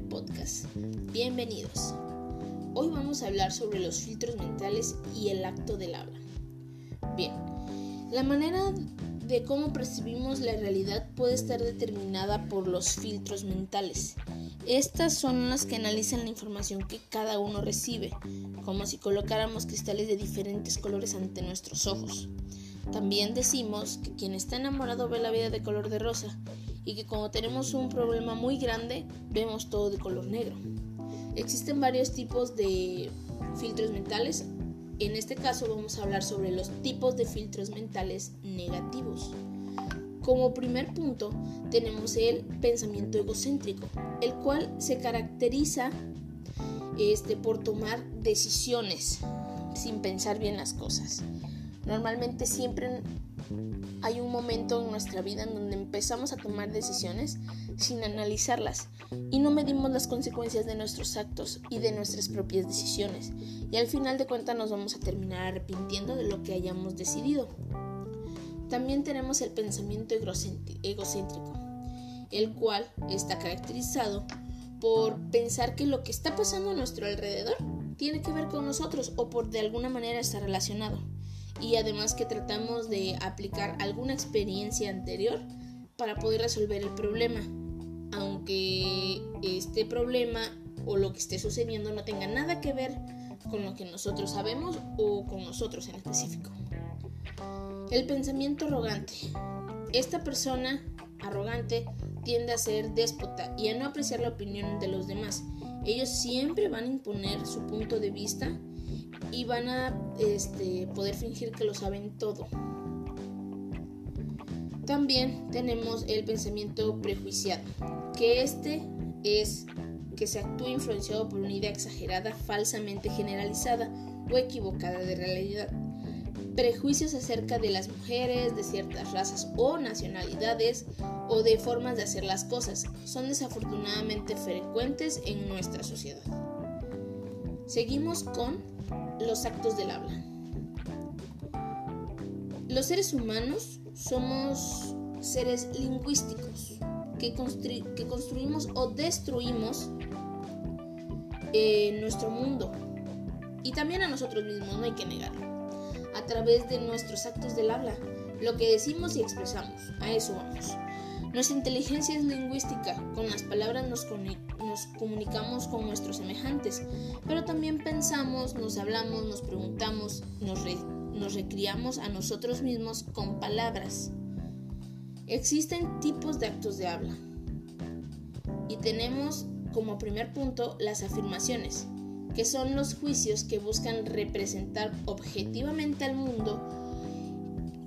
podcast. Bienvenidos. Hoy vamos a hablar sobre los filtros mentales y el acto del habla. Bien, la manera de cómo percibimos la realidad puede estar determinada por los filtros mentales. Estas son las que analizan la información que cada uno recibe, como si colocáramos cristales de diferentes colores ante nuestros ojos. También decimos que quien está enamorado ve la vida de color de rosa y que cuando tenemos un problema muy grande vemos todo de color negro. Existen varios tipos de filtros mentales. En este caso vamos a hablar sobre los tipos de filtros mentales negativos. Como primer punto tenemos el pensamiento egocéntrico, el cual se caracteriza este, por tomar decisiones sin pensar bien las cosas. Normalmente siempre hay un momento en nuestra vida en donde empezamos a tomar decisiones sin analizarlas y no medimos las consecuencias de nuestros actos y de nuestras propias decisiones y al final de cuentas nos vamos a terminar arrepintiendo de lo que hayamos decidido. También tenemos el pensamiento egocéntrico, el cual está caracterizado por pensar que lo que está pasando a nuestro alrededor tiene que ver con nosotros o por de alguna manera está relacionado y además que tratamos de aplicar alguna experiencia anterior para poder resolver el problema, aunque este problema o lo que esté sucediendo no tenga nada que ver con lo que nosotros sabemos o con nosotros en específico. El pensamiento arrogante. Esta persona arrogante tiende a ser déspota y a no apreciar la opinión de los demás. Ellos siempre van a imponer su punto de vista y van a este, poder fingir que lo saben todo. También tenemos el pensamiento prejuiciado, que este es que se actúa influenciado por una idea exagerada, falsamente generalizada o equivocada de realidad. Prejuicios acerca de las mujeres, de ciertas razas o nacionalidades o de formas de hacer las cosas son desafortunadamente frecuentes en nuestra sociedad. Seguimos con los actos del habla. Los seres humanos somos seres lingüísticos que, construimos o destruimos eh, nuestro mundo y también a nosotros mismos, no hay que negarlo, a través de nuestros actos del habla, lo que decimos y expresamos, a eso vamos. Nuestra inteligencia es lingüística, con las palabras nos, comunicamos con nuestros semejantes, pero también pensamos, nos hablamos, nos preguntamos, nos, nos recriamos a nosotros mismos con palabras. Existen tipos de actos de habla y tenemos como primer punto las afirmaciones, que son los juicios que buscan representar objetivamente al mundo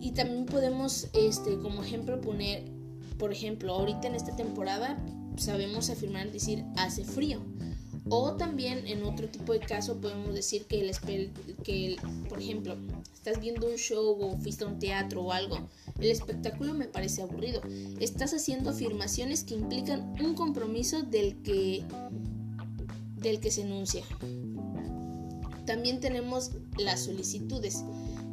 y también podemos este, como ejemplo poner por ejemplo, ahorita en esta temporada sabemos afirmar decir hace frío. O también en otro tipo de caso podemos decir que, el, que por ejemplo, estás viendo un show o fuiste a un teatro o algo, el espectáculo me parece aburrido. Estás haciendo afirmaciones que implican un compromiso del que, del que se enuncia. También tenemos las solicitudes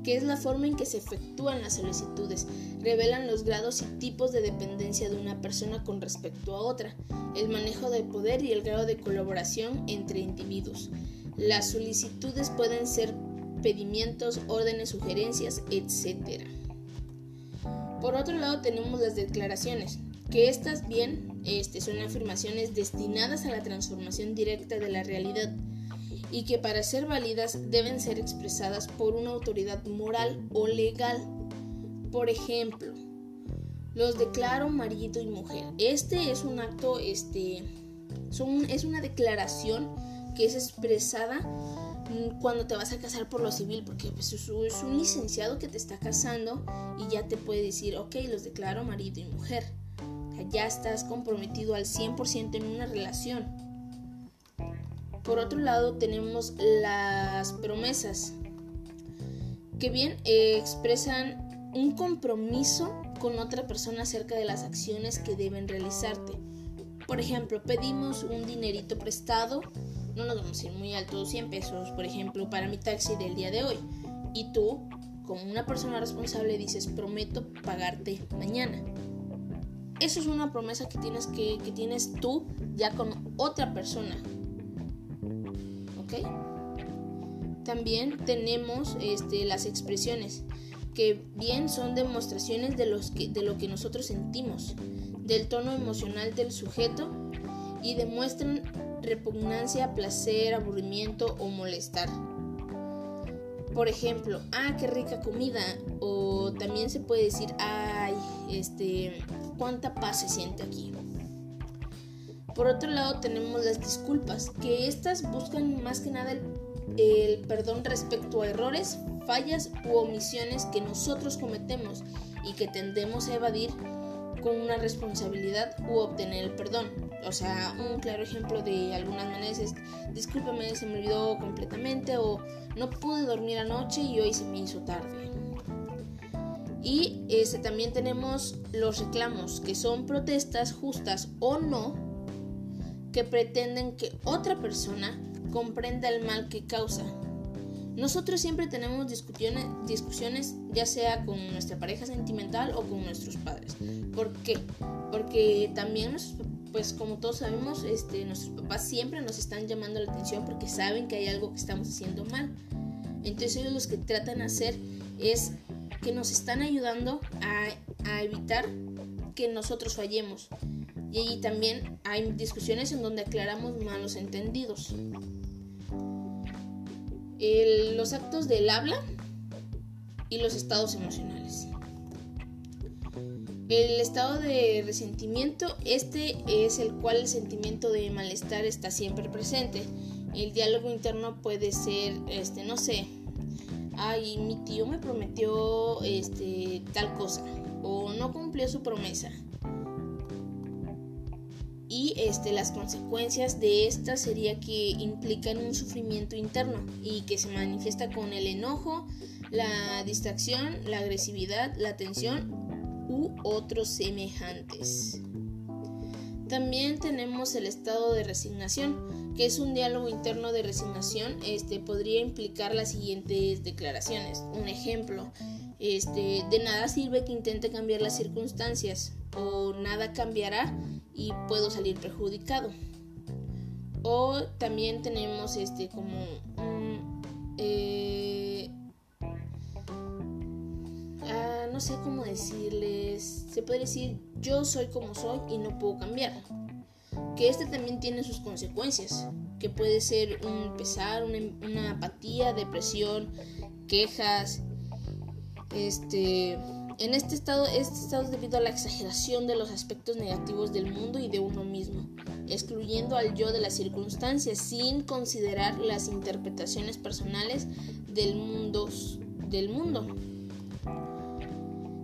que es la forma en que se efectúan las solicitudes, revelan los grados y tipos de dependencia de una persona con respecto a otra, el manejo del poder y el grado de colaboración entre individuos. Las solicitudes pueden ser pedimientos, órdenes, sugerencias, etc. Por otro lado tenemos las declaraciones, que estas bien este, son afirmaciones destinadas a la transformación directa de la realidad y que para ser válidas deben ser expresadas por una autoridad moral o legal. Por ejemplo, los declaro marido y mujer. Este es un acto, este, es una declaración que es expresada mm, cuando te vas a casar por lo civil, porque pues, es un licenciado que te está casando y ya te puede decir, ok, los declaro marido y mujer. ya estás comprometido al 100% en una relación. Por otro lado tenemos las promesas, que bien eh, expresan un compromiso con otra persona acerca de las acciones que deben realizarte. Por ejemplo, pedimos un dinerito prestado, no nos vamos a ir muy alto, 100 pesos, por ejemplo, para mi taxi del día de hoy. Y tú, como una persona responsable, dices, prometo pagarte mañana. eso es una promesa que tienes, que, que tienes tú ya con otra persona. También tenemos este, las expresiones, que bien son demostraciones de, de lo que nosotros sentimos, del tono emocional del sujeto y demuestran repugnancia, placer, aburrimiento o molestar. Por ejemplo, ah, qué rica comida. O también se puede decir, ay, este, cuánta paz se siente aquí. Por otro lado tenemos las disculpas, que estas buscan más que nada el, perdón respecto a errores, fallas u omisiones que nosotros cometemos y que tendemos a evadir con una responsabilidad u obtener el perdón. O sea, un claro ejemplo de algunas maneras es, discúlpame, se me olvidó completamente o no pude dormir anoche y hoy se me hizo tarde. Y este, también tenemos los reclamos, que son protestas justas o no, que pretenden que otra persona comprenda el mal que causa. Nosotros siempre tenemos discusiones, ya sea con nuestra pareja sentimental o con nuestros padres. ¿Por qué? Porque también pues como todos sabemos, este, nuestros papás siempre nos están llamando la atención porque saben que hay algo que estamos haciendo mal. Entonces ellos lo que tratan de hacer es que nos están ayudando a, a evitar que nosotros fallemos. Y también hay discusiones en donde aclaramos malos entendidos. Los actos del habla y los estados emocionales. El estado de resentimiento, este es el cual el sentimiento de malestar está siempre presente. El diálogo interno puede ser, este, no sé, ay, mi tío me prometió este, tal cosa o no cumplió su promesa. Y este, las consecuencias de esta sería que implican un sufrimiento interno y que se manifiesta con el enojo, la distracción, la agresividad, la tensión u otros semejantes. También tenemos el estado de resignación, que es un diálogo interno de resignación. Este podría implicar las siguientes declaraciones. Un ejemplo, este, de nada sirve que intente cambiar las circunstancias o nada cambiará y puedo salir perjudicado. O también tenemos este como un, eh, ah, no sé cómo decirles, se puede decir yo soy como soy y no puedo cambiar. Que este también tiene sus consecuencias, que puede ser un pesar, una, una apatía, depresión, quejas, este en este estado, este estado es debido a la exageración de los aspectos negativos del mundo y de uno mismo, excluyendo al yo de las circunstancias sin considerar las interpretaciones personales del mundo. Del mundo.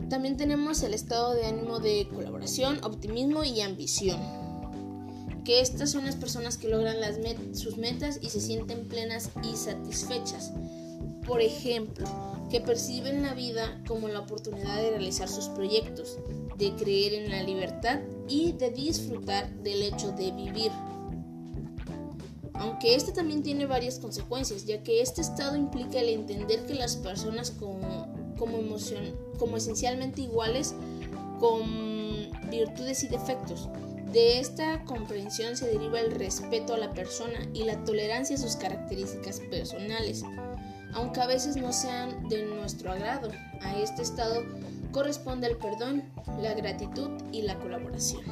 También tenemos el estado de ánimo de colaboración, optimismo y ambición. Que estas son las personas que logran sus metas y se sienten plenas y satisfechas. Por ejemplo, que perciben la vida como la oportunidad de realizar sus proyectos, de creer en la libertad y de disfrutar del hecho de vivir. Aunque este también tiene varias consecuencias, ya que este estado implica el entender que las personas como, como, emoción, como esencialmente iguales, con virtudes y defectos. De esta comprensión se deriva el respeto a la persona y la tolerancia a sus características personales aunque a veces no sean de nuestro agrado. A este estado corresponde el perdón, la gratitud y la colaboración.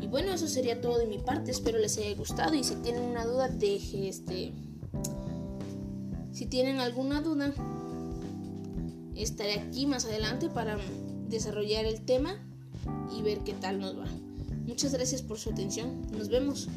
Y bueno, eso sería todo de mi parte. Espero les haya gustado y si tienen una duda, deje este. Si tienen alguna duda, estaré aquí más adelante para desarrollar el tema y ver qué tal nos va. Muchas gracias por su atención. Nos vemos.